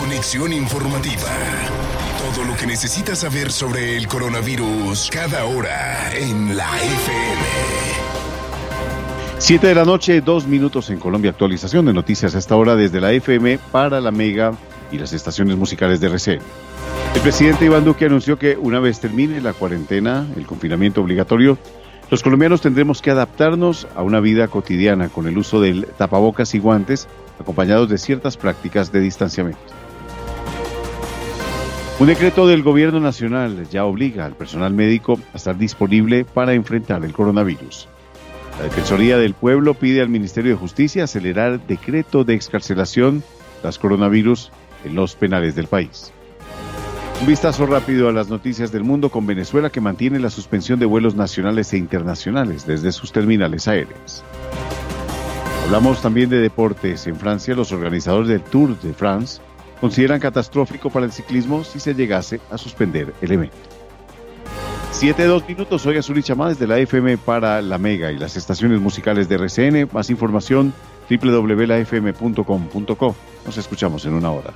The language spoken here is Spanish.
Conexión informativa. Todo lo que necesitas saber sobre el coronavirus cada hora en la FM. 7 de la noche, dos minutos en Colombia. Actualización de noticias a esta hora desde la FM para la Mega y las estaciones musicales de RCN. El presidente Iván Duque anunció que una vez termine la cuarentena, el confinamiento obligatorio, los colombianos tendremos que adaptarnos a una vida cotidiana con el uso del tapabocas y guantes, acompañados de ciertas prácticas de distanciamiento. Un decreto del gobierno nacional ya obliga al personal médico a estar disponible para enfrentar el coronavirus. La Defensoría del Pueblo pide al Ministerio de Justicia acelerar decreto de excarcelación tras coronavirus en los penales del país. Un vistazo rápido a las noticias del mundo con Venezuela que mantiene la suspensión de vuelos nacionales e internacionales desde sus terminales aéreas. Hablamos también de deportes. En Francia, los organizadores del Tour de France consideran catastrófico para el ciclismo si se llegase a suspender el evento. 7 dos minutos, soy Azul Chamá desde la FM para la Mega y las estaciones musicales de RCN. Más información www.lafm.com.co. Nos escuchamos en una hora.